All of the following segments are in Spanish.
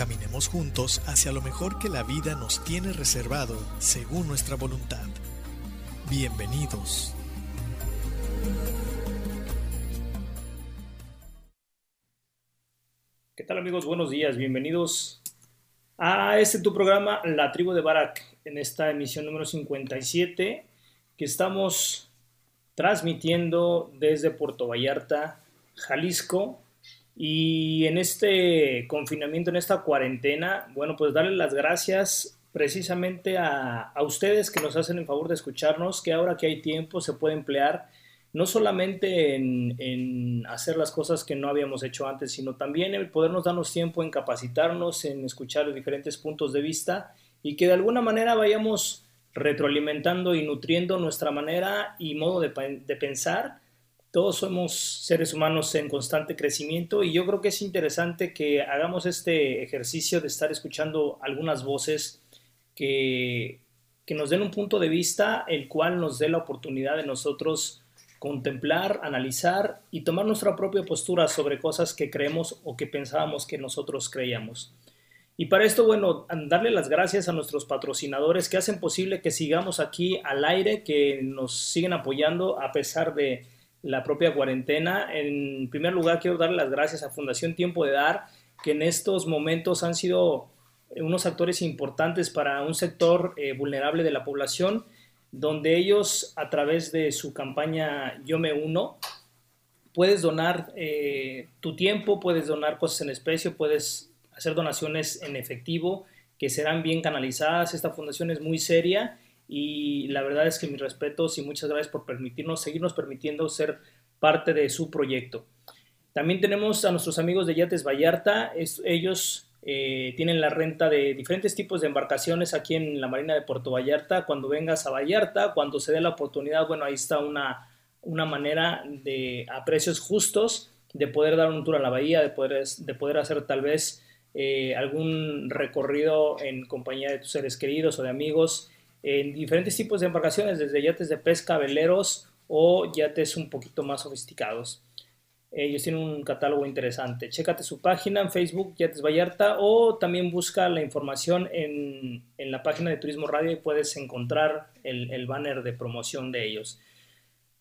Caminemos juntos hacia lo mejor que la vida nos tiene reservado según nuestra voluntad. Bienvenidos. ¿Qué tal amigos? Buenos días, bienvenidos a este tu programa La Tribu de Barak, en esta emisión número 57 que estamos transmitiendo desde Puerto Vallarta, Jalisco, y en este confinamiento, en esta cuarentena, bueno, pues darle las gracias precisamente a, ustedes que nos hacen el favor de escucharnos, que ahora que hay tiempo se puede emplear no solamente en, hacer las cosas que no habíamos hecho antes, sino también en podernos darnos tiempo en capacitarnos, en escuchar los diferentes puntos de vista y que de alguna manera vayamos retroalimentando y nutriendo nuestra manera y modo de, de pensar todos somos seres humanos en constante crecimiento y yo creo que es interesante que hagamos este ejercicio de estar escuchando algunas voces que, que nos den un punto de vista el cual nos dé la oportunidad de nosotros contemplar, analizar y tomar nuestra propia postura sobre cosas que creemos o que pensábamos que nosotros creíamos. Y para esto, bueno, darle las gracias a nuestros patrocinadores que hacen posible que sigamos aquí al aire, que nos siguen apoyando a pesar de la propia cuarentena. En primer lugar, quiero darle las gracias a Fundación Tiempo de Dar, que en estos momentos han sido unos actores importantes para un sector eh, vulnerable de la población, donde ellos, a través de su campaña Yo me uno, puedes donar eh, tu tiempo, puedes donar cosas en especie, puedes hacer donaciones en efectivo que serán bien canalizadas. Esta fundación es muy seria y la verdad es que mis respetos y muchas gracias por permitirnos, seguirnos permitiendo ser parte de su proyecto. También tenemos a nuestros amigos de Yates Vallarta, ellos eh, tienen la renta de diferentes tipos de embarcaciones aquí en la Marina de Puerto Vallarta. Cuando vengas a Vallarta, cuando se dé la oportunidad, bueno, ahí está una, una manera de, a precios justos, de poder dar un tour a la bahía, de poder, de poder hacer tal vez eh, algún recorrido en compañía de tus seres queridos o de amigos en diferentes tipos de embarcaciones, desde yates de pesca, veleros o yates un poquito más sofisticados. Ellos tienen un catálogo interesante. Chécate su página en Facebook, Yates Vallarta, o también busca la información en, la página de Turismo Radio y puedes encontrar el, banner de promoción de ellos.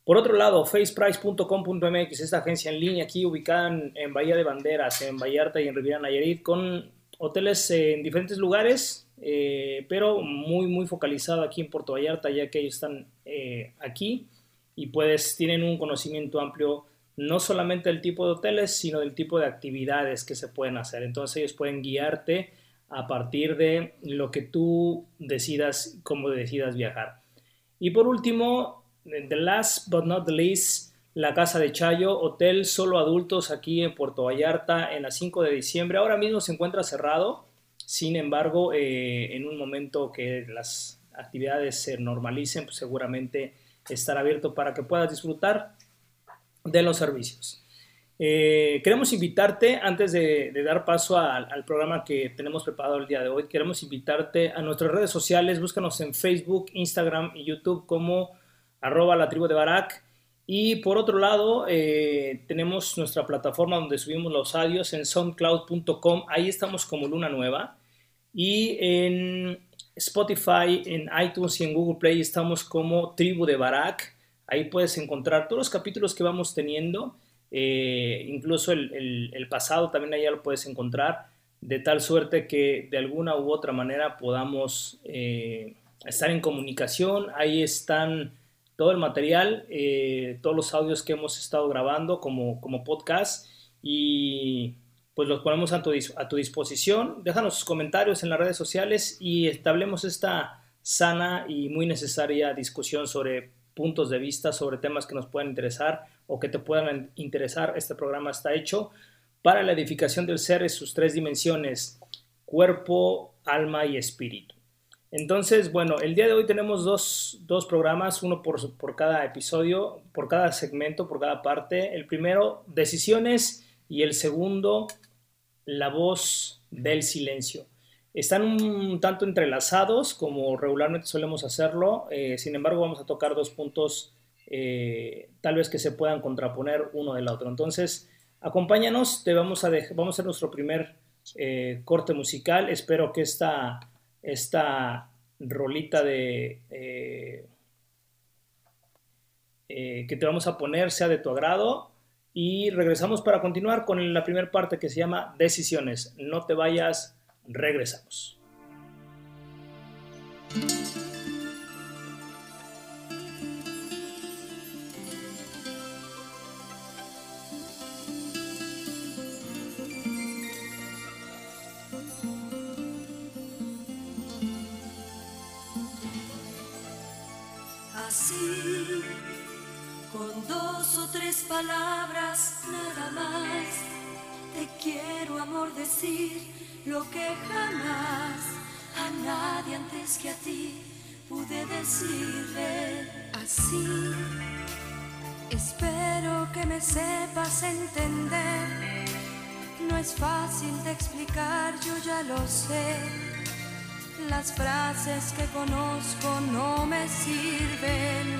Por otro lado, faceprice.com.mx, esta agencia en línea aquí ubicada en, Bahía de Banderas, en Vallarta y en Riviera Nayarit, con hoteles en diferentes lugares, eh, pero muy, muy focalizado aquí en Puerto Vallarta, ya que ellos están eh, aquí y pues tienen un conocimiento amplio no solamente del tipo de hoteles, sino del tipo de actividades que se pueden hacer. Entonces ellos pueden guiarte a partir de lo que tú decidas, cómo decidas viajar. Y por último, the last but not the least, la Casa de Chayo, hotel solo adultos aquí en Puerto Vallarta en la 5 de diciembre. Ahora mismo se encuentra cerrado, sin embargo, eh, en un momento que las actividades se normalicen, pues seguramente estará abierto para que puedas disfrutar de los servicios. Eh, queremos invitarte, antes de, dar paso al programa que tenemos preparado el día de hoy, queremos invitarte a nuestras redes sociales, búscanos en Facebook, Instagram y YouTube como arroba la tribu de Barak. Y por otro lado, eh, tenemos nuestra plataforma donde subimos los audios en soundcloud.com. Ahí estamos como Luna Nueva. Y en Spotify, en iTunes y en Google Play estamos como Tribu de Barak. Ahí puedes encontrar todos los capítulos que vamos teniendo. Eh, incluso el, pasado también allá lo puedes encontrar. De tal suerte que de alguna u otra manera podamos eh, estar en comunicación. Ahí están todo el material, eh, todos los audios que hemos estado grabando como, como podcast. Y pues los ponemos a tu, a tu disposición. Déjanos sus comentarios en las redes sociales y establemos esta sana y muy necesaria discusión sobre puntos de vista, sobre temas que nos puedan interesar o que te puedan interesar. Este programa está hecho para la edificación del ser en sus tres dimensiones, cuerpo, alma y espíritu. Entonces, bueno, el día de hoy tenemos dos, programas, uno por, por, cada episodio, por cada segmento, por cada parte. El primero, decisiones, y el segundo, la voz del silencio. Están un tanto entrelazados, como regularmente solemos hacerlo, eh, sin embargo vamos a tocar dos puntos eh, tal vez que se puedan contraponer uno del otro. Entonces, acompáñanos, te vamos a, vamos a hacer nuestro primer eh, corte musical. Espero que esta, esta rolita de... que te vamos a poner sea de tu agrado y regresamos para continuar con la primera parte que se llama decisiones. No te vayas, regresamos. palabras amor, decir lo que jamás a nadie antes que a ti pude decirle así. Espero que me sepas entender. No es fácil de explicar, yo ya lo sé. Las frases que conozco no me sirven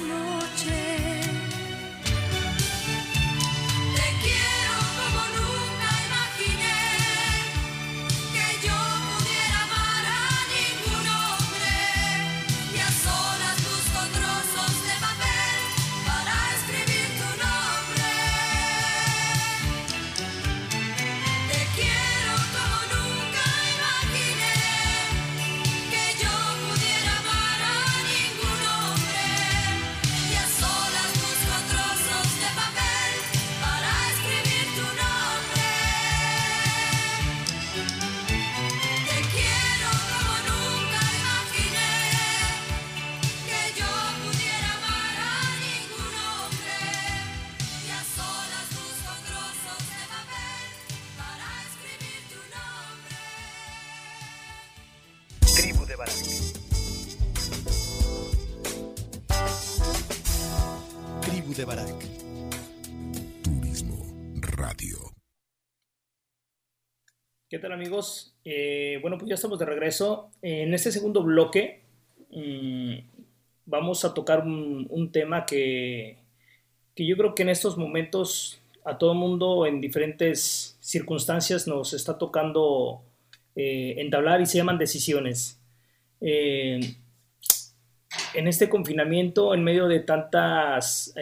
tal amigos? Eh, bueno, pues ya estamos de regreso. En este segundo bloque mm, vamos a tocar un, tema que, que, yo creo que en estos momentos a todo mundo en diferentes circunstancias nos está tocando eh, entablar y se llaman decisiones. Eh, en este confinamiento, en medio de tantas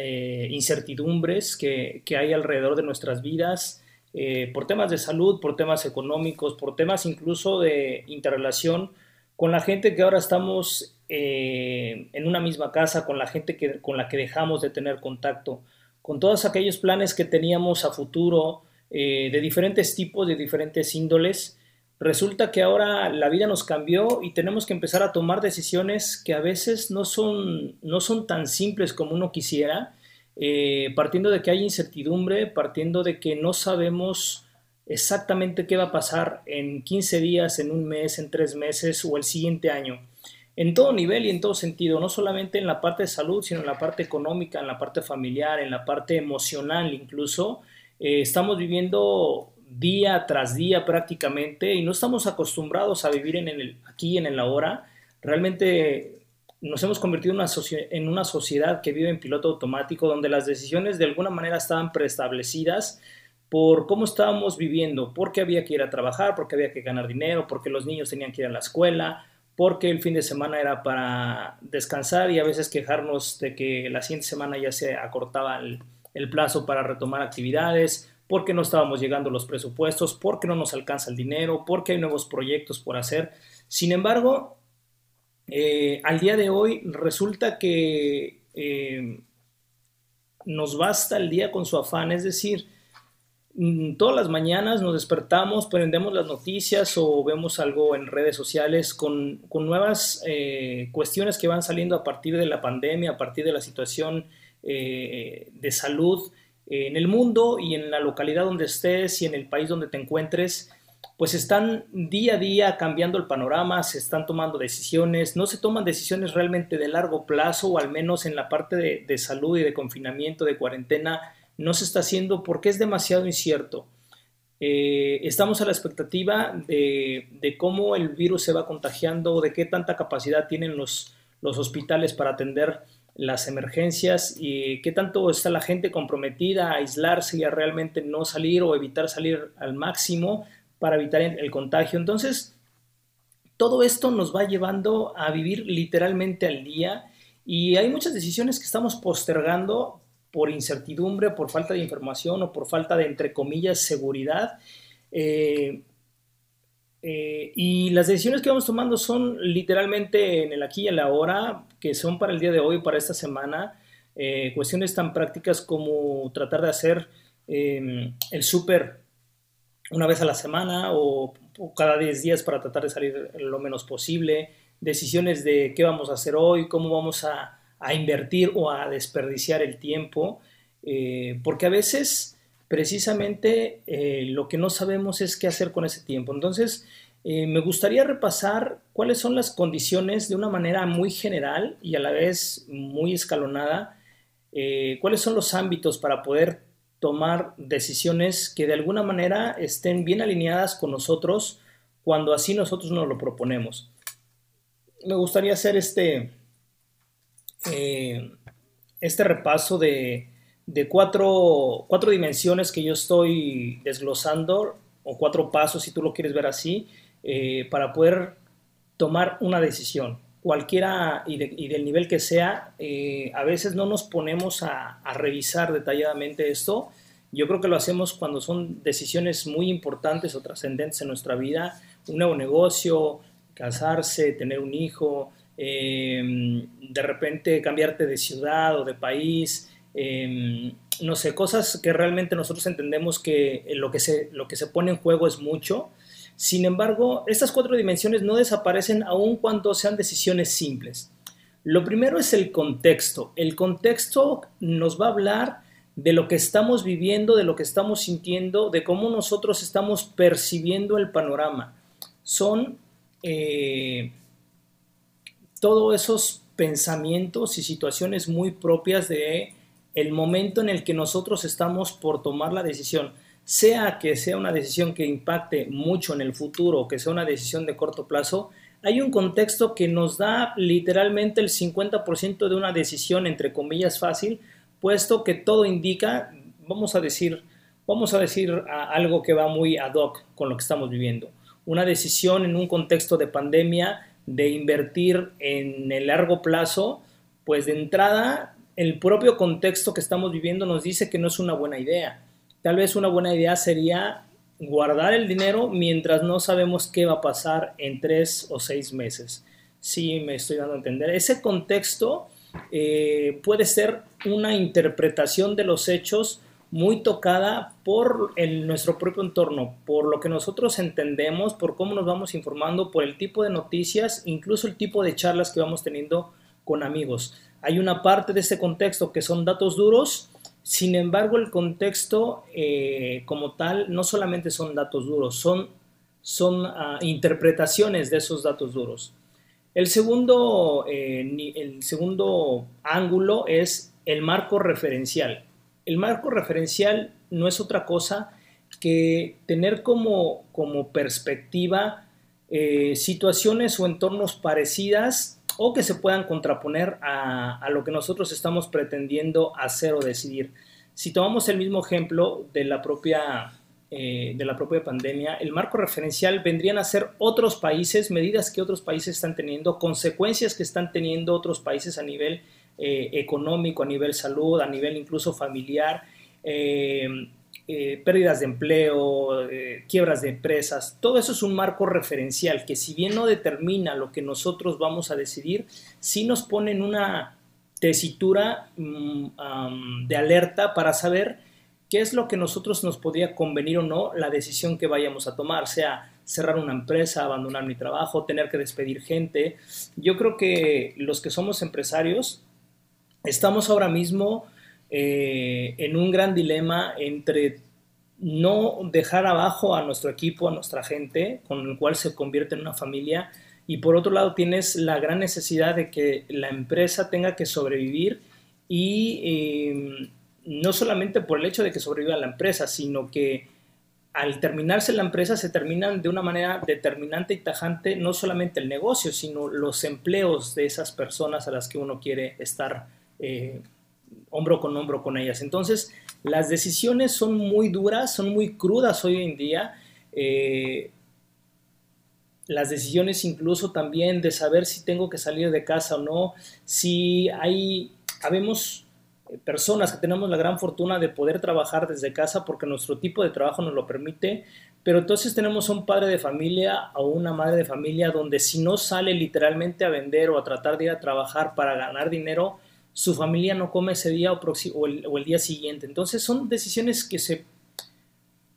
incertidumbres que, que hay alrededor de nuestras vidas, eh, por temas de salud, por temas económicos, por temas incluso de interrelación con la gente que ahora estamos eh, en una misma casa, con la gente que, con la que dejamos de tener contacto, con todos aquellos planes que teníamos a futuro eh, de diferentes tipos, de diferentes índoles, resulta que ahora la vida nos cambió y tenemos que empezar a tomar decisiones que a veces no son, no son tan simples como uno quisiera, eh, partiendo de que hay incertidumbre, partiendo de que no sabemos exactamente qué va a pasar en 15 días, en un mes, en tres meses o el siguiente año. En todo nivel y en todo sentido, no solamente en la parte de salud, sino en la parte económica, en la parte familiar, en la parte emocional incluso. Eh, estamos viviendo día tras día prácticamente y no estamos acostumbrados a vivir en aquí, en el ahora. Realmente nos hemos convertido en una, sociedad que vive en piloto automático, donde las decisiones de alguna manera estaban preestablecidas por cómo estábamos viviendo, porque había que ir a trabajar, porque había que ganar dinero, porque los niños tenían que ir a la escuela, porque el fin de semana era para descansar y a veces quejarnos de que la siguiente semana ya se acortaba el, el plazo para retomar actividades, porque no estábamos llegando los presupuestos, porque no nos alcanza el dinero, porque hay nuevos proyectos por hacer. Sin embargo, eh, al día de hoy resulta que eh, nos basta el día con su afán, es decir, mm, todas las mañanas nos despertamos, prendemos las noticias o vemos algo en redes sociales con, nuevas eh, cuestiones que van saliendo a partir de la pandemia, a partir de la situación de salud en el mundo y en la localidad donde estés y en el país donde te encuentres pues están día a día cambiando el panorama, se están tomando decisiones, no se toman decisiones realmente de largo plazo o al menos en la parte de, salud y de confinamiento, de cuarentena, no se está haciendo porque es demasiado incierto. Eh, estamos a la expectativa de, cómo el virus se va contagiando, de qué tanta capacidad tienen los, los hospitales para atender las emergencias y qué tanto está la gente comprometida a aislarse y a realmente no salir o evitar salir al máximo para evitar el contagio. Entonces, todo esto nos va llevando a vivir literalmente al día y hay muchas decisiones que estamos postergando por incertidumbre, por falta de información o por falta de, entre comillas, seguridad. Eh, eh, y las decisiones que vamos tomando son literalmente en el aquí y en la ahora, que son para el día de hoy, para esta semana, eh, cuestiones tan prácticas como tratar de hacer el súper una vez a la semana o, cada 10 días para tratar de salir lo menos posible, decisiones de qué vamos a hacer hoy, cómo vamos a, invertir o a desperdiciar el tiempo, eh, porque a veces precisamente eh, lo que no sabemos es qué hacer con ese tiempo. Entonces, eh, me gustaría repasar cuáles son las condiciones de una manera muy general y a la vez muy escalonada, cuáles son los ámbitos para poder tomar decisiones que de alguna manera estén bien alineadas con nosotros cuando así nosotros nos lo proponemos. Me gustaría hacer este, eh, este repaso de, cuatro, cuatro, dimensiones que yo estoy desglosando, o cuatro pasos, si tú lo quieres ver así, eh, para poder tomar una decisión cualquiera y, del nivel que sea, eh, a veces no nos ponemos a, revisar detalladamente esto. Yo creo que lo hacemos cuando son decisiones muy importantes o trascendentes en nuestra vida, un nuevo negocio, casarse, tener un hijo, em, de repente cambiarte de ciudad o de país, em, no sé, cosas que realmente nosotros entendemos que lo que se, lo que se pone en juego es mucho sin embargo, estas cuatro dimensiones no desaparecen aun cuando sean decisiones simples. Lo primero es el contexto. El contexto nos va a hablar de lo que estamos viviendo, de lo que estamos sintiendo, de cómo nosotros estamos percibiendo el panorama. Son eh, todos esos pensamientos y situaciones muy propias de el momento en el que nosotros estamos por tomar la decisión sea que sea una decisión que impacte mucho en el futuro que sea una decisión de corto plazo, hay un contexto que nos da literalmente el 50% de una decisión, entre comillas, fácil, puesto que todo indica, vamos a decir, vamos a decir algo que va muy ad hoc con lo que estamos viviendo. Una decisión en un contexto de pandemia de invertir en el largo plazo, pues de entrada el propio contexto que estamos viviendo nos dice que no es una buena idea Tal vez una buena idea sería guardar el dinero mientras no sabemos qué va a pasar en tres o seis meses. Sí, me estoy dando a entender. Ese contexto eh, puede ser una interpretación de los hechos muy tocada por nuestro propio entorno, por lo que nosotros entendemos, por cómo nos vamos informando, por el tipo de noticias, incluso el tipo de charlas que vamos teniendo con amigos. Hay una parte de ese contexto que son datos duros, sin embargo el contexto eh, como tal no solamente son datos duros, son, son ah, interpretaciones de esos datos duros. El segundo, eh, el segundo ángulo es el marco referencial. El marco referencial no es otra cosa que tener como, como perspectiva eh, situaciones o entornos parecidas o que se puedan contraponer a, lo que nosotros estamos pretendiendo hacer o decidir. Si tomamos el mismo ejemplo de la propia, eh, de la propia pandemia, el marco referencial vendrían a ser otros países, medidas que otros países están teniendo, consecuencias que están teniendo otros países a nivel eh, económico, a nivel salud, a nivel incluso familiar, eh, eh, pérdidas de empleo, quiebras de empresas, todo eso es un marco referencial que si bien no determina lo que nosotros vamos a decidir, sí nos pone en una tesitura mm, de alerta para saber qué es lo que nosotros nos podría convenir o no la decisión que vayamos a tomar, sea cerrar una empresa, abandonar mi trabajo, tener que despedir gente. Yo creo que los que somos empresarios estamos ahora mismo eh, en un gran dilema entre no dejar abajo a nuestro equipo, a nuestra gente, con el cual se convierte en una familia, y por otro lado tienes la gran necesidad de que la empresa tenga que sobrevivir y eh, no solamente por el hecho de que sobreviva la empresa, sino que al terminarse la empresa se terminan de una manera determinante y tajante no solamente el negocio, sino los empleos de esas personas a las que uno quiere estar eh, hombro con hombro con ellas. Entonces, las decisiones son muy duras, son muy crudas hoy en día. Eh, las decisiones incluso también de saber si tengo que salir de casa o no, si hay, habemos personas que tenemos la gran fortuna de poder trabajar desde casa porque nuestro tipo de trabajo nos lo permite, pero entonces tenemos un padre de familia o una madre de familia donde si no sale literalmente a vender o a tratar de ir a trabajar para ganar dinero, su familia no come ese día o, el, día siguiente. Entonces son decisiones que, se,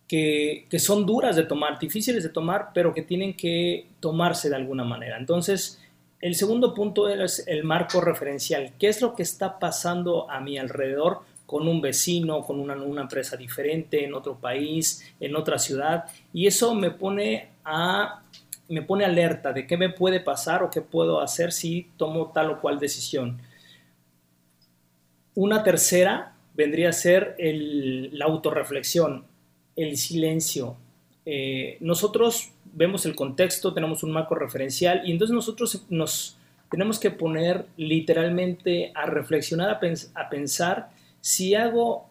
que, son duras de tomar, difíciles de tomar, pero que tienen que tomarse de alguna manera. Entonces, el segundo punto es el marco referencial. ¿Qué es lo que está pasando a mi alrededor con un vecino, con una, una empresa diferente, en otro país, en otra ciudad? Y eso me pone a me pone alerta de qué me puede pasar o qué puedo hacer si tomo tal o cual decisión. Una tercera vendría a ser la autorreflexión, el silencio. Eh, nosotros vemos el contexto, tenemos un marco referencial y entonces nosotros nos tenemos que poner literalmente a reflexionar, a, a pensar si hago,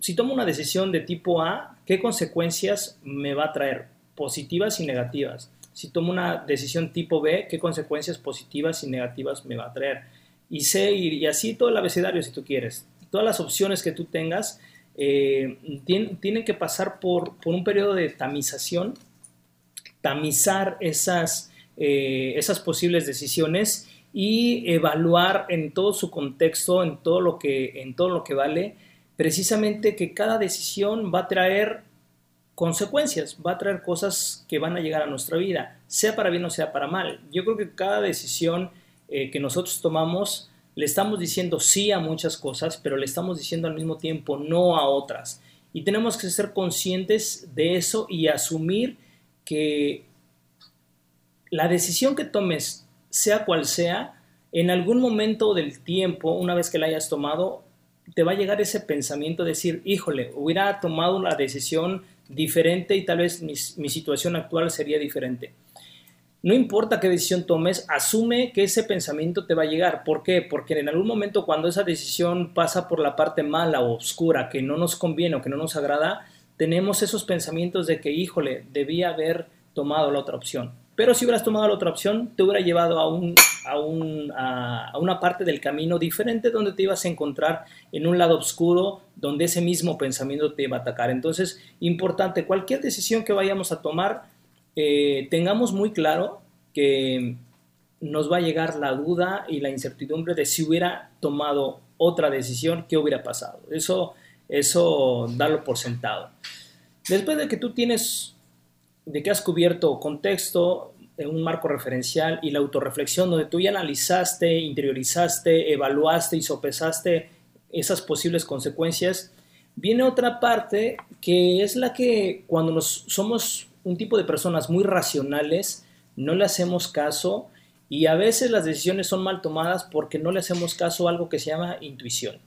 si tomo una decisión de tipo A, qué consecuencias me va a traer, positivas y negativas. Si tomo una decisión tipo B, qué consecuencias positivas y negativas me va a traer y C y, así todo el abecedario si tú quieres. Todas las opciones que tú tengas eh, tienen, que pasar por, un periodo de tamización, tamizar esas, eh, esas posibles decisiones y evaluar en todo su contexto, en todo lo que, en todo lo que vale, precisamente que cada decisión va a traer consecuencias, va a traer cosas que van a llegar a nuestra vida, sea para bien o sea para mal. Yo creo que cada decisión eh, que nosotros tomamos, le estamos diciendo sí a muchas cosas, pero le estamos diciendo al mismo tiempo no a otras. Y tenemos que ser conscientes de eso y asumir que la decisión que tomes, sea cual sea, en algún momento del tiempo, una vez que la hayas tomado, te va a llegar ese pensamiento de decir, híjole, hubiera tomado una decisión diferente y tal vez mi, mi situación actual sería diferente. No importa qué decisión tomes, asume que ese pensamiento te va a llegar. ¿Por qué? Porque en algún momento cuando esa decisión pasa por la parte mala o oscura, que no nos conviene o que no nos agrada, tenemos esos pensamientos de que, híjole, debía haber tomado la otra opción. Pero si hubieras tomado la otra opción, te hubiera llevado a, un, a, un, a, una parte del camino diferente donde te ibas a encontrar en un lado oscuro, donde ese mismo pensamiento te iba a atacar. Entonces, importante, cualquier decisión que vayamos a tomar, eh, tengamos muy claro que nos va a llegar la duda y la incertidumbre de si hubiera tomado otra decisión, ¿qué hubiera pasado? Eso, eso darlo por sentado. Después de que tú tienes, de que has cubierto contexto, un marco referencial y la autorreflexión donde tú ya analizaste, interiorizaste, evaluaste y sopesaste esas posibles consecuencias, viene otra parte que es la que cuando nos somos un tipo de personas muy racionales, no le hacemos caso y a veces las decisiones son mal tomadas porque no le hacemos caso a algo que se llama intuición.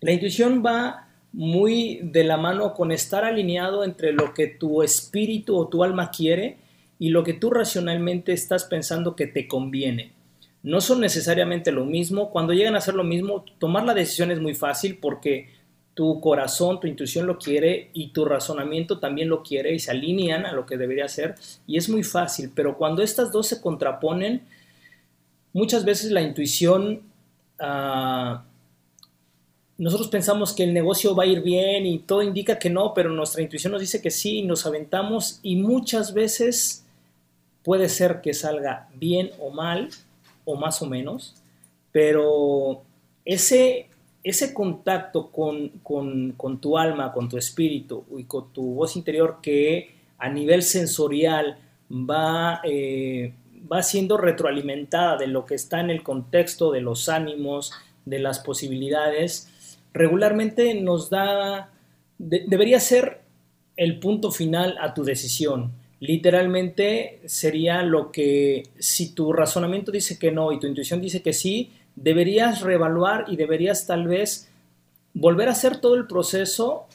La intuición va muy de la mano con estar alineado entre lo que tu espíritu o tu alma quiere y lo que tú racionalmente estás pensando que te conviene. No son necesariamente lo mismo. Cuando llegan a ser lo mismo, tomar la decisión es muy fácil porque tu corazón, tu intuición lo quiere y tu razonamiento también lo quiere y se alinean a lo que debería ser. Y es muy fácil, pero cuando estas dos se contraponen, muchas veces la intuición, ah, nosotros pensamos que el negocio va a ir bien y todo indica que no, pero nuestra intuición nos dice que sí y nos aventamos y muchas veces puede ser que salga bien o mal o más o menos, pero ese ese contacto con, tu alma, con tu espíritu y con tu voz interior que a nivel sensorial va, eh, va siendo retroalimentada de lo que está en el contexto de los ánimos, de las posibilidades, regularmente nos da, debería ser el punto final a tu decisión. Literalmente sería lo que si tu razonamiento dice que no y tu intuición dice que sí, deberías reevaluar y deberías tal vez volver a hacer todo el proceso,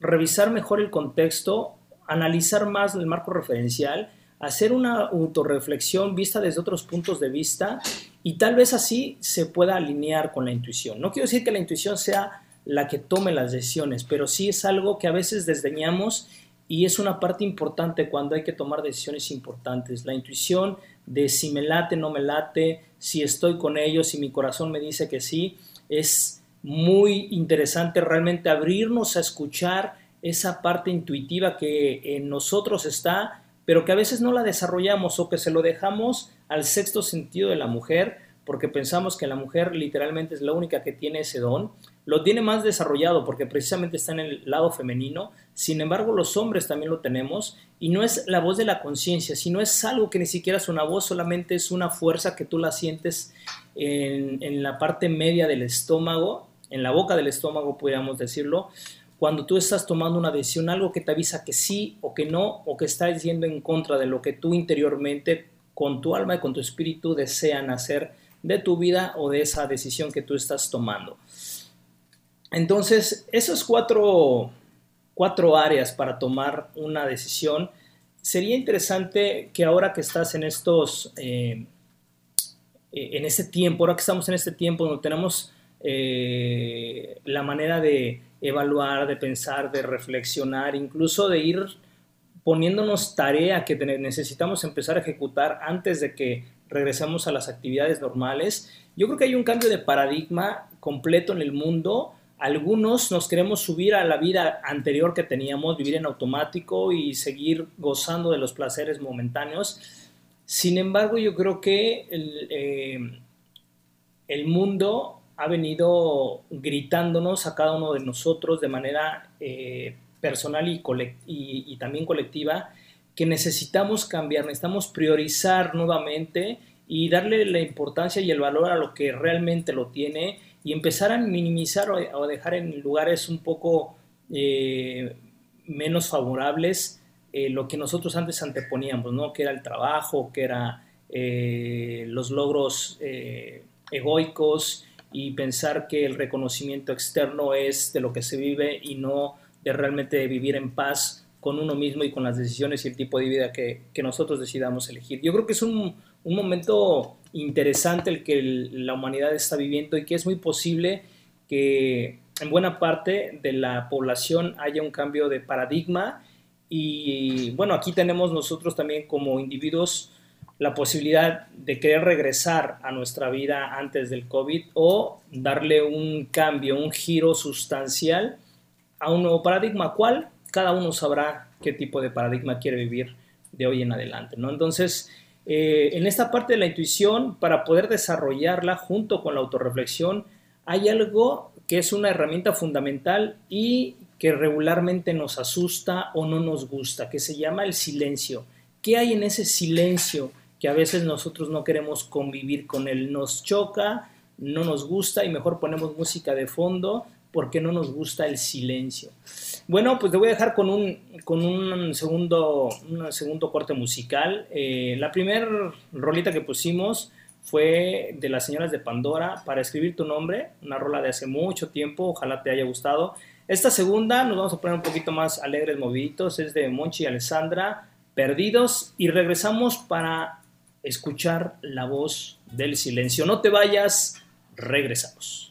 revisar mejor el contexto, analizar más el marco referencial, hacer una autorreflexión vista desde otros puntos de vista y tal vez así se pueda alinear con la intuición. No quiero decir que la intuición sea la que tome las decisiones, pero sí es algo que a veces desdeñamos y es una parte importante cuando hay que tomar decisiones importantes. La intuición de si me late, no me late, si estoy con ellos, si mi corazón me dice que sí, es muy interesante realmente abrirnos a escuchar esa parte intuitiva que en nosotros está, pero que a veces no la desarrollamos o que se lo dejamos al sexto sentido de la mujer, porque pensamos que la mujer literalmente es la única que tiene ese don. Lo tiene más desarrollado porque precisamente está en el lado femenino, sin embargo los hombres también lo tenemos y no es la voz de la conciencia, sino es algo que ni siquiera es una voz, solamente es una fuerza que tú la sientes en, la parte media del estómago, en la boca del estómago podríamos decirlo, cuando tú estás tomando una decisión, algo que te avisa que sí o que no, o que está diciendo en contra de lo que tú interiormente con tu alma y con tu espíritu desean hacer de tu vida o de esa decisión que tú estás tomando. Entonces, esas cuatro, áreas para tomar una decisión, sería interesante que ahora que estás en estos, eh, en este tiempo, ahora que estamos en este tiempo donde tenemos eh, la manera de evaluar, de pensar, de reflexionar, incluso de ir poniéndonos tarea que necesitamos empezar a ejecutar antes de que regresemos a las actividades normales. Yo creo que hay un cambio de paradigma completo en el mundo algunos nos queremos subir a la vida anterior que teníamos, vivir en automático y seguir gozando de los placeres momentáneos. Sin embargo, yo creo que el, eh, mundo ha venido gritándonos a cada uno de nosotros de manera eh, personal y, y también colectiva que necesitamos cambiar, necesitamos priorizar nuevamente y darle la importancia y el valor a lo que realmente lo tiene y empezar a minimizar o, dejar en lugares un poco eh, menos favorables eh, lo que nosotros antes anteponíamos, ¿no? que era el trabajo, que era eh, los logros egoicos y pensar que el reconocimiento externo es de lo que se vive y no de realmente vivir en paz con uno mismo y con las decisiones y el tipo de vida que, que nosotros decidamos elegir. Yo creo que es un, un momento interesante el que la humanidad está viviendo y que es muy posible que en buena parte de la población haya un cambio de paradigma y bueno, aquí tenemos nosotros también como individuos la posibilidad de querer regresar a nuestra vida antes del COVID o darle un cambio, un giro sustancial a un nuevo paradigma, cual cada uno sabrá qué tipo de paradigma quiere vivir de hoy en adelante, ¿no? Entonces, eh, en esta parte de la intuición, para poder desarrollarla junto con la autorreflexión, hay algo que es una herramienta fundamental y que regularmente nos asusta o no nos gusta, que se llama el silencio. ¿Qué hay en ese silencio que a veces nosotros no queremos convivir con él? Nos choca, no nos gusta y mejor ponemos música de fondo porque no nos gusta el silencio. Bueno, pues te voy a dejar con un, con un, segundo, un segundo corte musical. Eh, la primera rolita que pusimos fue de las señoras de Pandora para escribir tu nombre, una rola de hace mucho tiempo, ojalá te haya gustado. Esta segunda nos vamos a poner un poquito más alegres, moviditos, es de Monchi y Alessandra, Perdidos, y regresamos para escuchar la voz del silencio. No te vayas, regresamos.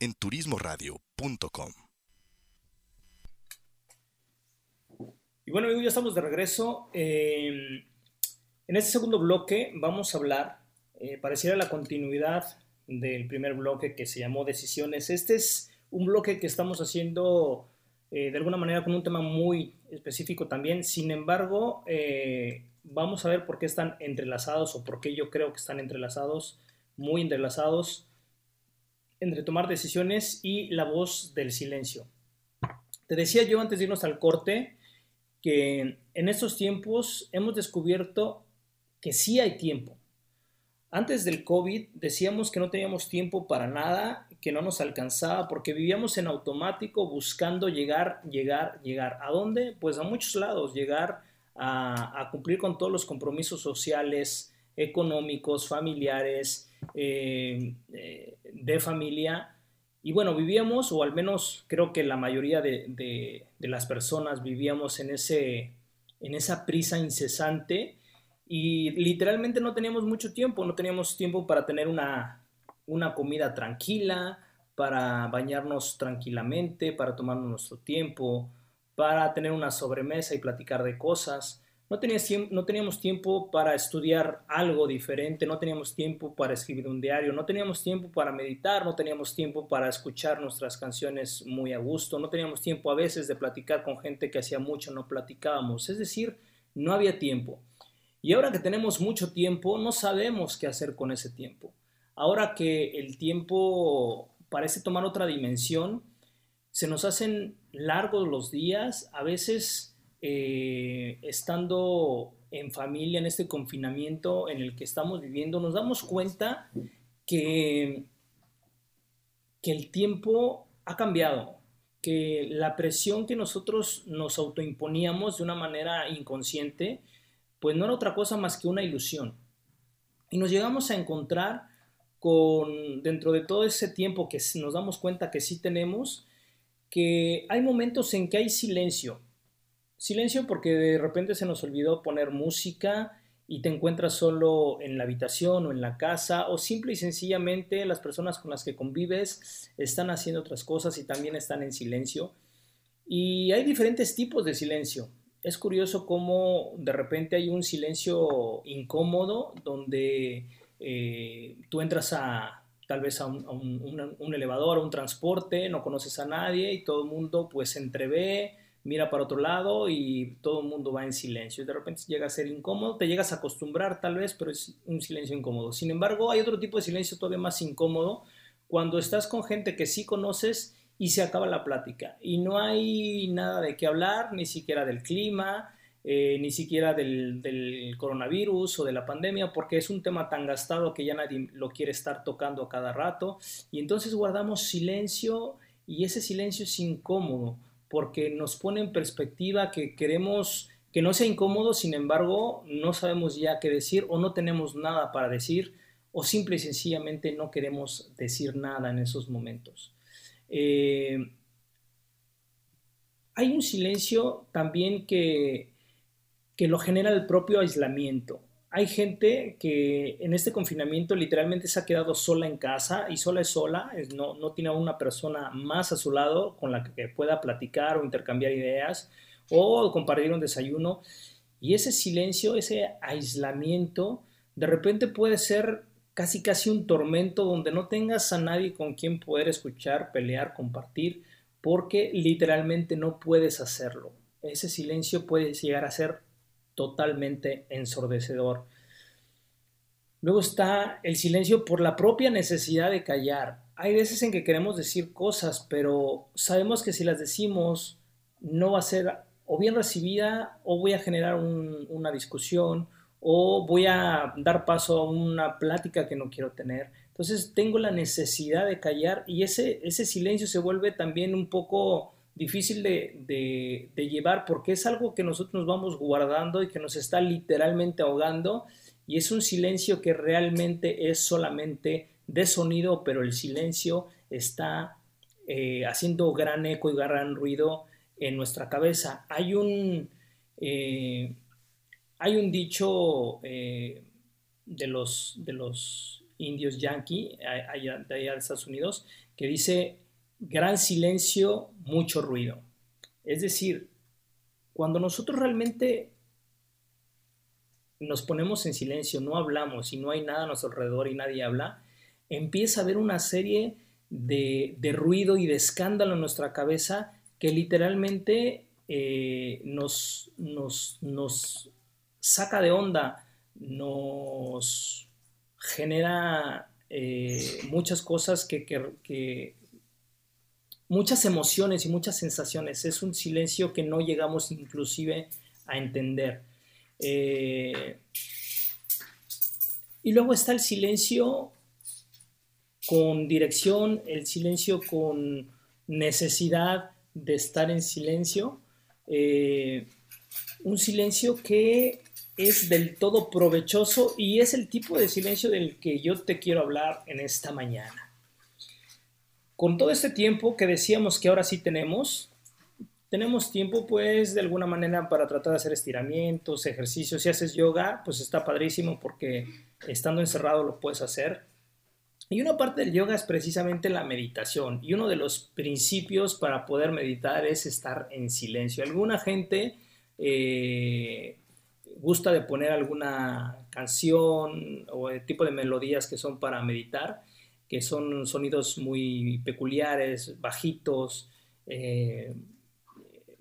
en turismoradio.com. Y bueno, amigos, ya estamos de regreso. Eh, en este segundo bloque vamos a hablar, eh, pareciera la continuidad del primer bloque que se llamó Decisiones. Este es un bloque que estamos haciendo eh, de alguna manera con un tema muy específico también. Sin embargo, vamos a ver por qué están entrelazados o por qué yo creo que están entrelazados, muy entrelazados, entre tomar decisiones y la voz del silencio. Te decía yo antes de irnos al corte que en estos tiempos hemos descubierto que sí hay tiempo. Antes del COVID decíamos que no teníamos tiempo para nada, que no nos alcanzaba, porque vivíamos en automático buscando llegar, llegar, llegar. ¿A dónde? Pues a muchos lados, llegar a, cumplir con todos los compromisos sociales, económicos, familiares, eh, eh, de familia, y bueno, vivíamos, o al menos creo que la mayoría de, las personas vivíamos en, ese, en esa prisa incesante y literalmente no teníamos mucho tiempo, no teníamos tiempo para tener una, una comida tranquila, para bañarnos tranquilamente, para tomarnos nuestro tiempo, para tener una sobremesa y platicar de cosas. No, no teníamos tiempo para estudiar algo diferente, no teníamos tiempo para escribir un diario, no teníamos tiempo para meditar, no teníamos tiempo para escuchar nuestras canciones muy a gusto, no teníamos tiempo a veces de platicar con gente que hacía mucho no platicábamos, es decir, no había tiempo. Y ahora que tenemos mucho tiempo, no sabemos qué hacer con ese tiempo. Ahora que el tiempo parece tomar otra dimensión, se nos hacen largos los días, a veces eh, estando en familia en este confinamiento en el que estamos viviendo, nos damos cuenta que, que el tiempo ha cambiado, que la presión que nosotros nos autoimponíamos de una manera inconsciente, pues no era otra cosa más que una ilusión. Y nos llegamos a encontrar con, dentro de todo ese tiempo que nos damos cuenta que sí tenemos, que hay momentos en que hay silencio, Silencio porque de repente se nos olvidó poner música y te encuentras solo en la habitación o en la casa o simple y sencillamente las personas con las que convives están haciendo otras cosas y también están en silencio. Y hay diferentes tipos de silencio. Es curioso cómo de repente hay un silencio incómodo donde eh, tú entras a tal vez a un, elevador, a un transporte, no conoces a nadie y todo el mundo pues se entrevé, mira para otro lado y todo el mundo va en silencio. De repente llega a ser incómodo, te llegas a acostumbrar tal vez, pero es un silencio incómodo. Sin embargo, hay otro tipo de silencio todavía más incómodo cuando estás con gente que sí conoces y se acaba la plática y no hay nada de qué hablar, ni siquiera del clima, eh, ni siquiera del, del, coronavirus o de la pandemia, porque es un tema tan gastado que ya nadie lo quiere estar tocando a cada rato. Y entonces guardamos silencio y ese silencio es incómodo porque nos pone en perspectiva que queremos que no sea incómodo, sin embargo, no sabemos ya qué decir o no tenemos nada para decir o simple y sencillamente no queremos decir nada en esos momentos. Eh, hay un silencio también que, que lo genera el propio aislamiento hay gente que en este confinamiento literalmente se ha quedado sola en casa y sola es sola, no, no tiene una persona más a su lado con la que pueda platicar o intercambiar ideas o compartir un desayuno. Y ese silencio, ese aislamiento, de repente puede ser casi casi un tormento donde no tengas a nadie con quien poder escuchar, pelear, compartir, porque literalmente no puedes hacerlo. Ese silencio puede llegar a ser totalmente ensordecedor. Luego está el silencio por la propia necesidad de callar. Hay veces en que queremos decir cosas, pero sabemos que si las decimos no va a ser o bien recibida o voy a generar una discusión o voy a dar paso a una plática que no quiero tener. Entonces tengo la necesidad de callar y ese, ese silencio se vuelve también un poco difícil de, llevar porque es algo que nosotros nos vamos guardando y que nos está literalmente ahogando y es un silencio que realmente es solamente de sonido, pero el silencio está eh, haciendo gran eco y gran ruido en nuestra cabeza. Hay un, eh, hay un dicho eh, de, los, de los indios de allá de Estados Unidos que dice gran silencio, mucho ruido. Es decir, cuando nosotros realmente nos ponemos en silencio, no hablamos y no hay nada a nuestro alrededor y nadie habla, empieza a haber una serie de, ruido y de escándalo en nuestra cabeza que literalmente eh, nos, nos, nos saca de onda, nos genera eh, muchas cosas que, muchas emociones y muchas sensaciones. Es un silencio que no llegamos inclusive a entender. Eh, y luego está el silencio con dirección, el silencio con necesidad de estar en silencio. Eh, un silencio que es del todo provechoso y es el tipo de silencio del que yo te quiero hablar en esta mañana. Con todo este tiempo que decíamos que ahora sí tenemos, tenemos tiempo pues de alguna manera para tratar de hacer estiramientos, ejercicios. Si haces yoga, pues está padrísimo porque estando encerrado lo puedes hacer. Y una parte del yoga es precisamente la meditación. Y uno de los principios para poder meditar es estar en silencio. Alguna gente eh, gusta de poner alguna canción o tipo de melodías que son para meditar que son sonidos muy peculiares, bajitos, eh,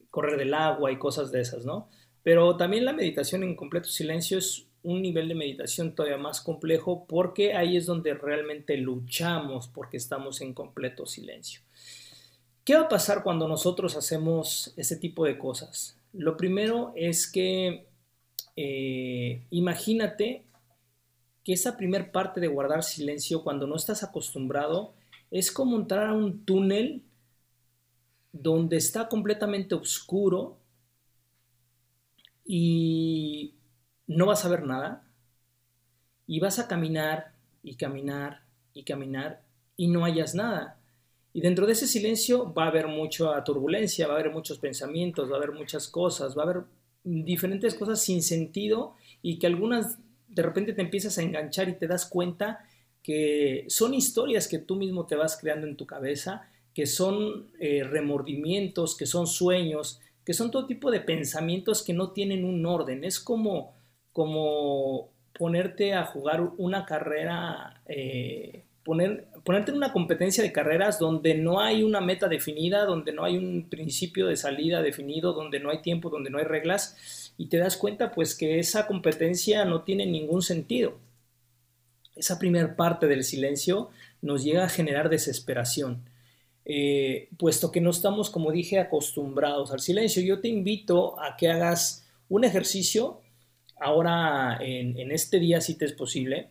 correr del agua y cosas de esas, ¿no? Pero también la meditación en completo silencio es un nivel de meditación todavía más complejo porque ahí es donde realmente luchamos porque estamos en completo silencio. ¿Qué va a pasar cuando nosotros hacemos ese tipo de cosas? Lo primero es que eh, imagínate que esa primer parte de guardar silencio cuando no estás acostumbrado es como entrar a un túnel donde está completamente oscuro y no vas a ver nada y vas a caminar y caminar y caminar y no hayas nada. Y dentro de ese silencio va a haber mucha turbulencia, va a haber muchos pensamientos, va a haber muchas cosas, va a haber diferentes cosas sin sentido y que algunas de repente te empiezas a enganchar y te das cuenta que son historias que tú mismo te vas creando en tu cabeza, que son eh, remordimientos, que son sueños, que son todo tipo de pensamientos que no tienen un orden. Es como, como ponerte a jugar una carrera, eh, poner, ponerte en una competencia de carreras donde no hay una meta definida, donde no hay un principio de salida definido, donde no hay tiempo, donde no hay reglas y te das cuenta pues que esa competencia no tiene ningún sentido. Esa primera parte del silencio nos llega a generar desesperación, eh, puesto que no estamos, como dije, acostumbrados al silencio. Yo te invito a que hagas un ejercicio ahora en, este día, si te es posible.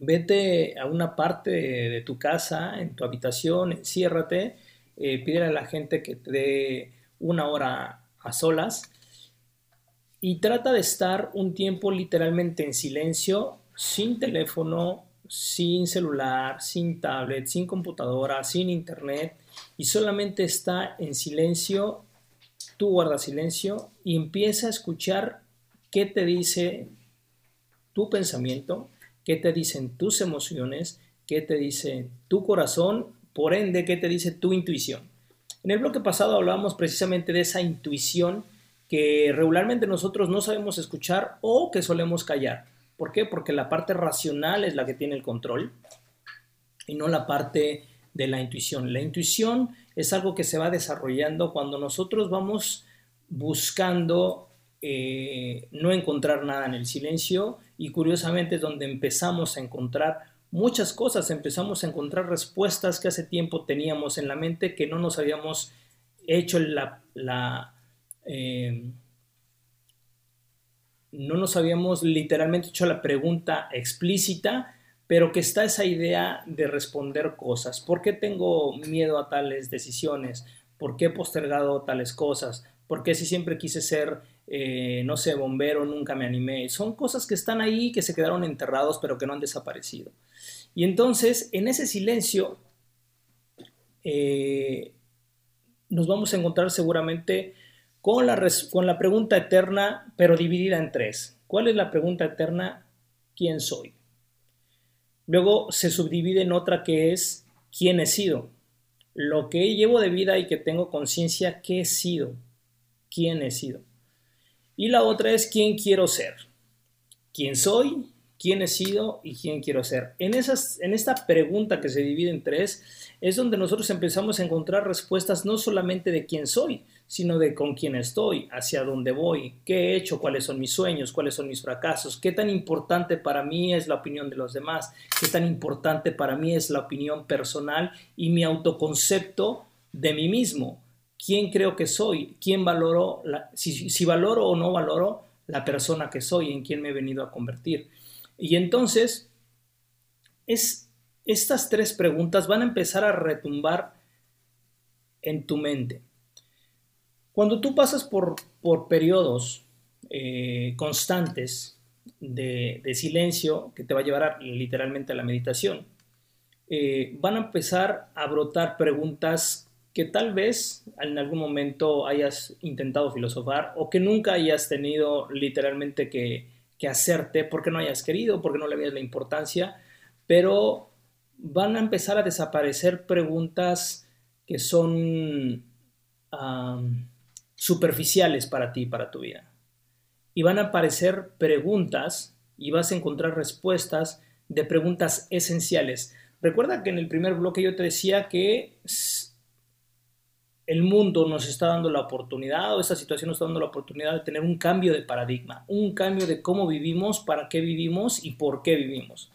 Vete a una parte de, tu casa, en tu habitación, enciérrate, eh, pídele a la gente que te dé una hora a solas y trata de estar un tiempo literalmente en silencio, sin teléfono, sin celular, sin tablet, sin computadora, sin internet y solamente está en silencio, tú guardas silencio y empieza a escuchar qué te dice tu pensamiento, qué te dicen tus emociones, qué te dice tu corazón, por ende, qué te dice tu intuición. En el bloque pasado hablábamos precisamente de esa intuición que regularmente nosotros no sabemos escuchar o que solemos callar. ¿Por qué? Porque la parte racional es la que tiene el control y no la parte de la intuición. La intuición es algo que se va desarrollando cuando nosotros vamos buscando eh, no encontrar nada en el silencio y curiosamente es donde empezamos a encontrar muchas cosas, empezamos a encontrar respuestas que hace tiempo teníamos en la mente que no nos habíamos hecho la... la eh, no nos habíamos literalmente hecho la pregunta explícita, pero que está esa idea de responder cosas. ¿Por qué tengo miedo a tales decisiones? ¿Por qué he postergado tales cosas? ¿Por qué si siempre quise ser, eh, no sé, bombero, nunca me animé? Son cosas que están ahí, que se quedaron enterrados, pero que no han desaparecido. Y entonces, en ese silencio, eh, nos vamos a encontrar seguramente con la, con la pregunta eterna, pero dividida en tres. ¿Cuál es la pregunta eterna? ¿Quién soy? Luego se subdivide en otra que es ¿quién he sido? Lo que llevo de vida y que tengo conciencia, ¿qué he sido? ¿Quién he sido? Y la otra es ¿quién quiero ser? ¿Quién soy? quién he sido y quién quiero ser. En, esas, en esta pregunta que se divide en tres, es donde nosotros empezamos a encontrar respuestas no solamente de quién soy, sino de con quién estoy, hacia dónde voy, qué he hecho, cuáles son mis sueños, cuáles son mis fracasos, qué tan importante para mí es la opinión de los demás, qué tan importante para mí es la opinión personal y mi autoconcepto de mí mismo. ¿Quién creo que soy? ¿Quién valoro? si, valoro o no valoro la persona que soy, en quién me he venido a convertir. Y entonces, es, estas tres preguntas van a empezar a retumbar en tu mente. Cuando tú pasas por, por periodos eh, constantes de, silencio, que te va a llevar literalmente a la meditación, eh, van a empezar a brotar preguntas que tal vez en algún momento hayas intentado filosofar o que nunca hayas tenido literalmente que, que hacerte porque no hayas querido, porque no le veas la importancia, pero van a empezar a desaparecer preguntas que son superficiales para ti, para tu vida. Y van a aparecer preguntas y vas a encontrar respuestas de preguntas esenciales. Recuerda que en el primer bloque yo te decía que el mundo nos está dando la oportunidad o esta situación nos está dando la oportunidad de tener un cambio de paradigma, un cambio de cómo vivimos, para qué vivimos y por qué vivimos.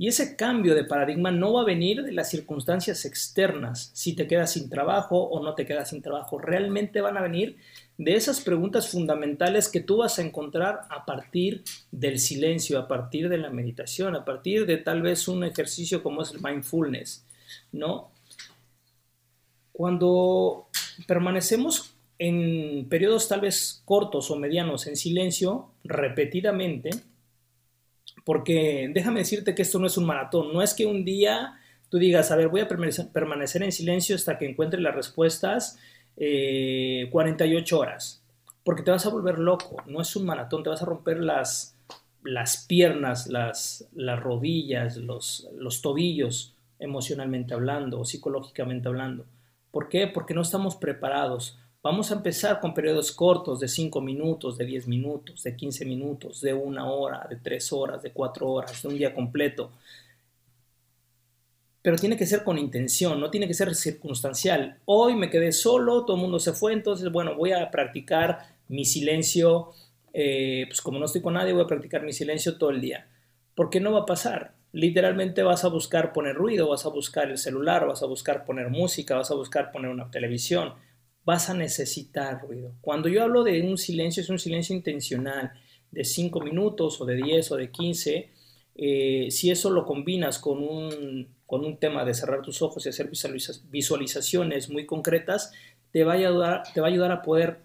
Y ese cambio de paradigma no va a venir de las circunstancias externas, si te quedas sin trabajo o no te quedas sin trabajo, realmente van a venir de esas preguntas fundamentales que tú vas a encontrar a partir del silencio, a partir de la meditación, a partir de tal vez un ejercicio como es el mindfulness, ¿no? Cuando permanecemos en periodos tal vez cortos o medianos en silencio repetidamente, porque déjame decirte que esto no es un maratón, no es que un día tú digas, a ver, voy a permanecer en silencio hasta que encuentre las respuestas 48 eh, horas, porque te vas a volver loco, no es un maratón, te vas a romper las, las piernas, las, las rodillas, los, los tobillos, emocionalmente hablando o psicológicamente hablando. ¿Por qué? Porque no estamos preparados. Vamos a empezar con periodos cortos de 5 minutos, de 10 minutos, de 15 minutos, de una hora, de 3 horas, de 4 horas, de un día completo. Pero tiene que ser con intención, no tiene que ser circunstancial. Hoy me quedé solo, todo el mundo se fue, entonces, bueno, voy a practicar mi silencio, eh, pues como no estoy con nadie, voy a practicar mi silencio todo el día. ¿Por qué no va a pasar? literalmente vas a buscar poner ruido, vas a buscar el celular, vas a buscar poner música, vas a buscar poner una televisión, vas a necesitar ruido. Cuando yo hablo de un silencio, es un silencio intencional de 5 minutos o de 10 o de 15. Eh, si eso lo combinas con un, con un tema de cerrar tus ojos y hacer visualizaciones muy concretas, te va, a ayudar, te va a ayudar a poder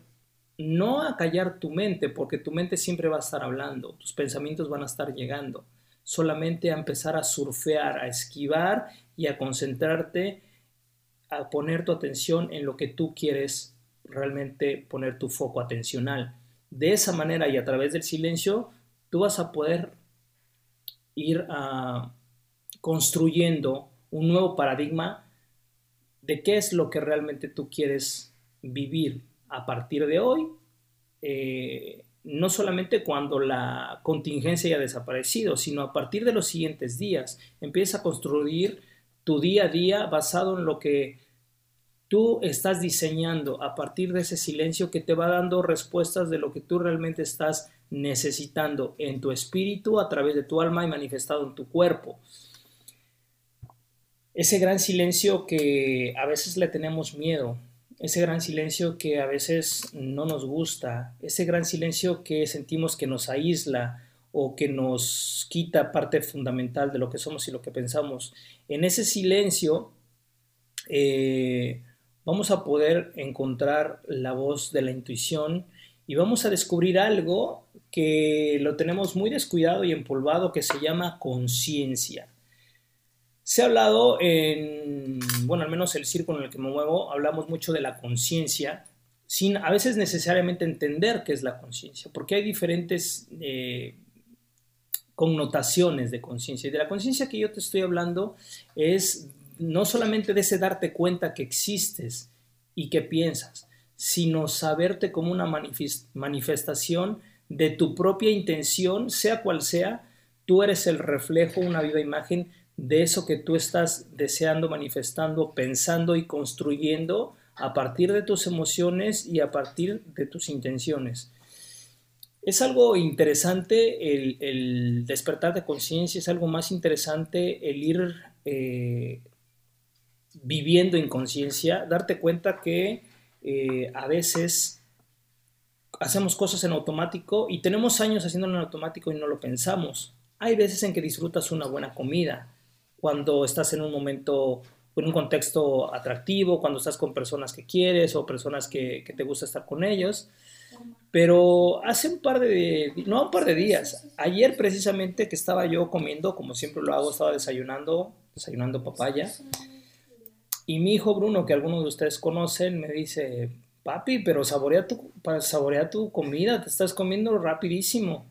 no a callar tu mente, porque tu mente siempre va a estar hablando, tus pensamientos van a estar llegando solamente a empezar a surfear, a esquivar y a concentrarte, a poner tu atención en lo que tú quieres realmente poner tu foco atencional. De esa manera y a través del silencio, tú vas a poder ir ah, construyendo un nuevo paradigma de qué es lo que realmente tú quieres vivir a partir de hoy, eh, no solamente cuando la contingencia haya desaparecido, sino a partir de los siguientes días. Empieza a construir tu día a día basado en lo que tú estás diseñando a partir de ese silencio que te va dando respuestas de lo que tú realmente estás necesitando en tu espíritu a través de tu alma y manifestado en tu cuerpo. Ese gran silencio que a veces le tenemos miedo, ese gran silencio que a veces no nos gusta, ese gran silencio que sentimos que nos aísla o que nos quita parte fundamental de lo que somos y lo que pensamos. En ese silencio eh, vamos a poder encontrar la voz de la intuición y vamos a descubrir algo que lo tenemos muy descuidado y empolvado que se llama conciencia. Se ha hablado en, bueno, al menos el círculo en el que me muevo, hablamos mucho de la conciencia, sin a veces necesariamente entender qué es la conciencia, porque hay diferentes eh, connotaciones de conciencia. Y de la conciencia que yo te estoy hablando es no solamente de ese darte cuenta que existes y que piensas, sino saberte como una manifestación de tu propia intención, sea cual sea, tú eres el reflejo, una viva imagen de eso que tú estás deseando, manifestando, pensando y construyendo a partir de tus emociones y a partir de tus intenciones. Es algo interesante el, despertar de conciencia, es algo más interesante el ir eh, viviendo en conciencia, darte cuenta que eh, a veces hacemos cosas en automático y tenemos años haciéndolo en automático y no lo pensamos. Hay veces en que disfrutas una buena comida, cuando estás en un momento, en un contexto atractivo, cuando estás con personas que quieres o personas que, te gusta estar con ellos. Pero hace un par de, no un par de días, ayer precisamente que estaba yo comiendo, como siempre lo hago, estaba desayunando, desayunando papaya. Y mi hijo Bruno, que algunos de ustedes conocen, me dice, papi, pero saborea tu, saborea tu comida, te estás comiendo rapidísimo.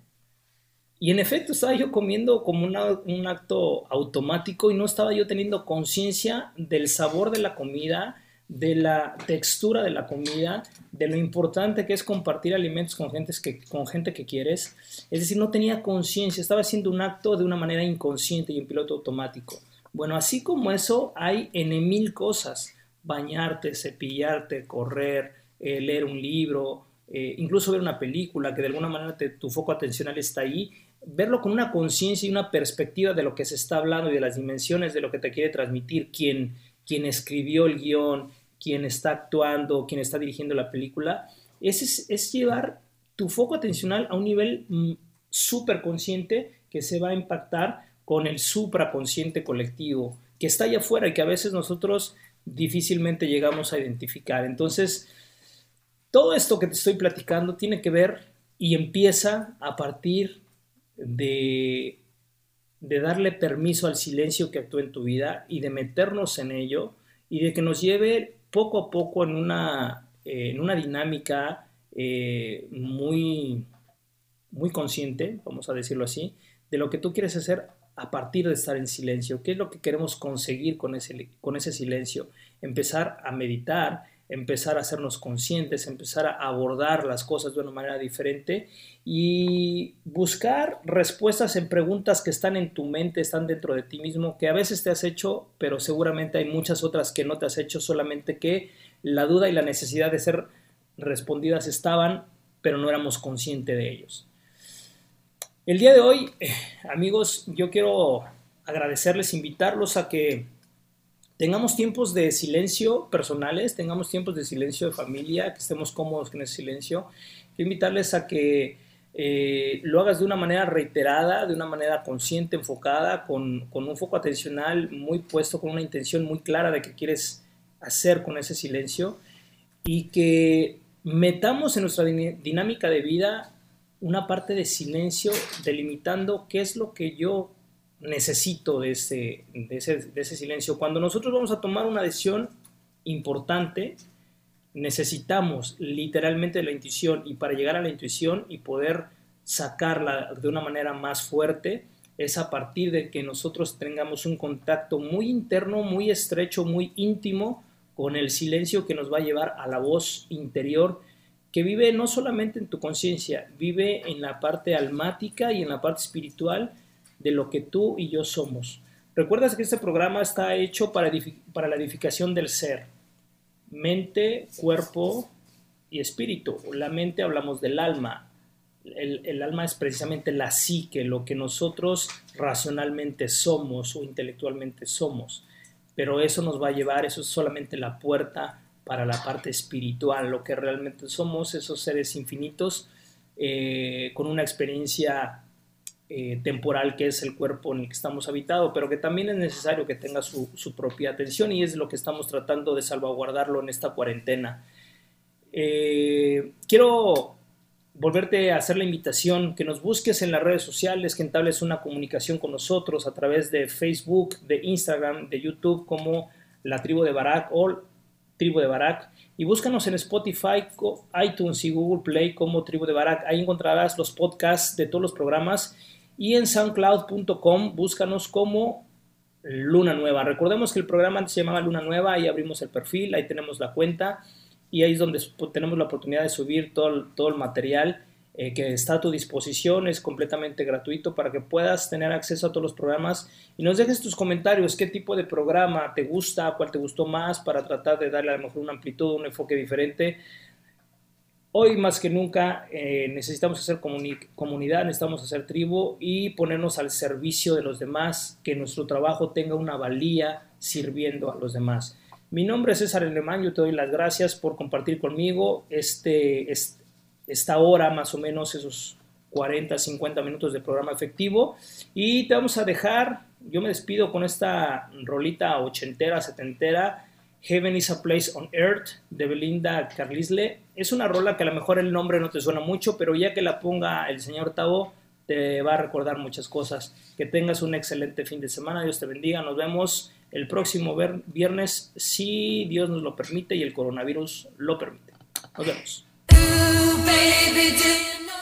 Y en efecto estaba yo comiendo como un acto automático y no estaba yo teniendo conciencia del sabor de la comida, de la textura de la comida, de lo importante que es compartir alimentos con gente que, con gente que quieres. Es decir, no tenía conciencia, estaba haciendo un acto de una manera inconsciente y en piloto automático. Bueno, así como eso, hay en mil cosas. Bañarte, cepillarte, correr, eh, leer un libro, eh, incluso ver una película, que de alguna manera tu foco atencional está ahí, verlo con una conciencia y una perspectiva de lo que se está hablando y de las dimensiones de lo que te quiere transmitir quien, quien escribió el guion, quien está actuando, quien está dirigiendo la película, es, es llevar tu foco atencional a un nivel mm, súper consciente que se va a impactar con el supraconsciente colectivo que está allá afuera y que a veces nosotros difícilmente llegamos a identificar. Entonces, todo esto que te estoy platicando tiene que ver y empieza a partir de, darle permiso al silencio que actúa en tu vida y de meternos en ello y de que nos lleve poco a poco en una, en una dinámica eh, muy, muy consciente, vamos a decirlo así, de lo que tú quieres hacer a partir de estar en silencio. ¿Qué es lo que queremos conseguir con ese, con ese silencio? Empezar a meditar, empezar a hacernos conscientes, empezar a abordar las cosas de una manera diferente y buscar respuestas en preguntas que están en tu mente, están dentro de ti mismo, que a veces te has hecho, pero seguramente hay muchas otras que no te has hecho, solamente que la duda y la necesidad de ser respondidas estaban, pero no éramos conscientes de ellos. El día de hoy, eh, amigos, yo quiero agradecerles, invitarlos a que tengamos tiempos de silencio personales, tengamos tiempos de silencio de familia, que estemos cómodos en ese silencio. Quiero invitarles a que eh, lo hagas de una manera reiterada, de una manera consciente, enfocada, con, con, un foco atencional muy puesto, con una intención muy clara de qué quieres hacer con ese silencio y que metamos en nuestra dinámica de vida una parte de silencio delimitando qué es lo que yo necesito de ese, de ese, silencio. Cuando nosotros vamos a tomar una decisión importante, necesitamos literalmente la intuición y para llegar a la intuición y poder sacarla de una manera más fuerte es a partir de que nosotros tengamos un contacto muy interno, muy estrecho, muy íntimo con el silencio que nos va a llevar a la voz interior que vive no solamente en tu conciencia, vive en la parte almática y en la parte espiritual de lo que tú y yo somos. Recuerdas que este programa está hecho para, la edificación del ser, mente, cuerpo y espíritu. La mente hablamos del alma. El, el, alma es precisamente la psique, lo que nosotros racionalmente somos o intelectualmente somos. Pero eso nos va a llevar, eso es solamente la puerta para la parte espiritual, lo que realmente somos, esos seres infinitos, eh, con una experiencia eh, temporal que es el cuerpo en el que estamos habitados, pero que también es necesario que tenga su, propia atención y es lo que estamos tratando de salvaguardarlo en esta cuarentena. Eh, quiero volverte a hacer la invitación, que nos busques en las redes sociales, que entables una comunicación con nosotros a través de Facebook, de Instagram, de YouTube como La Tribu de Barak o Tribu de Barak. Y búscanos en Spotify, iTunes y Google Play como Tribu de Barak. Ahí encontrarás los podcasts de todos los programas. Y en soundcloud.com búscanos como Luna Nueva. Recordemos que el programa antes se llamaba Luna Nueva, ahí abrimos el perfil, ahí tenemos la cuenta y ahí es donde tenemos la oportunidad de subir todo, todo el material eh, que está a tu disposición, es completamente gratuito para que puedas tener acceso a todos los programas y nos dejes tus comentarios, qué tipo de programa te gusta, cuál te gustó más, para tratar de darle a lo mejor una amplitud, un enfoque diferente. Hoy más que nunca eh, necesitamos hacer comunidad, necesitamos hacer tribu y ponernos al servicio de los demás, que nuestro trabajo tenga una valía sirviendo a los demás. Mi nombre es César Alemán, yo te doy las gracias por compartir conmigo este, este esta hora, más o menos esos 40, 50 minutos de programa efectivo. Y te vamos a dejar, yo me despido con esta rolita ochentera, setentera, Heaven is a Place on Earth de Belinda Carlisle. Es una rola que a lo mejor el nombre no te suena mucho, pero ya que la ponga el señor Tavo, te va a recordar muchas cosas. Que tengas un excelente fin de semana, Dios te bendiga, nos vemos el próximo viernes si Dios nos lo permite y el coronavirus lo permite. Nos vemos. baby, do you know?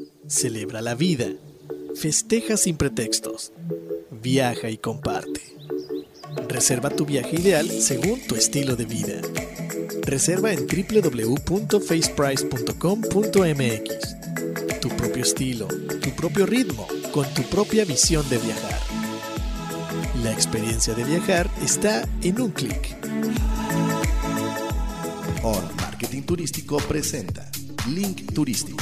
Celebra la vida. Festeja sin pretextos. Viaja y comparte. Reserva tu viaje ideal según tu estilo de vida. Reserva en www.faceprice.com.mx. Tu propio estilo, tu propio ritmo, con tu propia visión de viajar. La experiencia de viajar está en un clic. On Marketing Turístico presenta Link Turístico,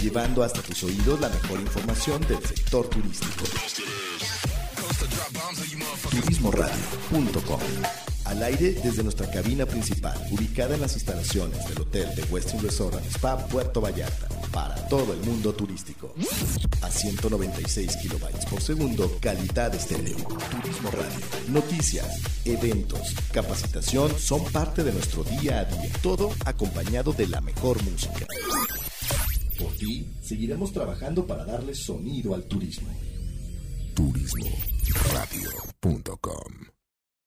Llevando hasta tus oídos la mejor información del sector turístico. Turismoradio.com Al aire desde nuestra cabina principal, ubicada en las instalaciones del Hotel de Westin Resort and Spa Puerto Vallarta, para todo el mundo turístico. A 196 kilobytes por segundo, calidad estéreo. Turismo Radio. Noticias, eventos, capacitación son parte de nuestro día a día. Todo acompañado de la mejor música. Por ti, seguiremos trabajando para darle sonido al turismo. Turismoradio.com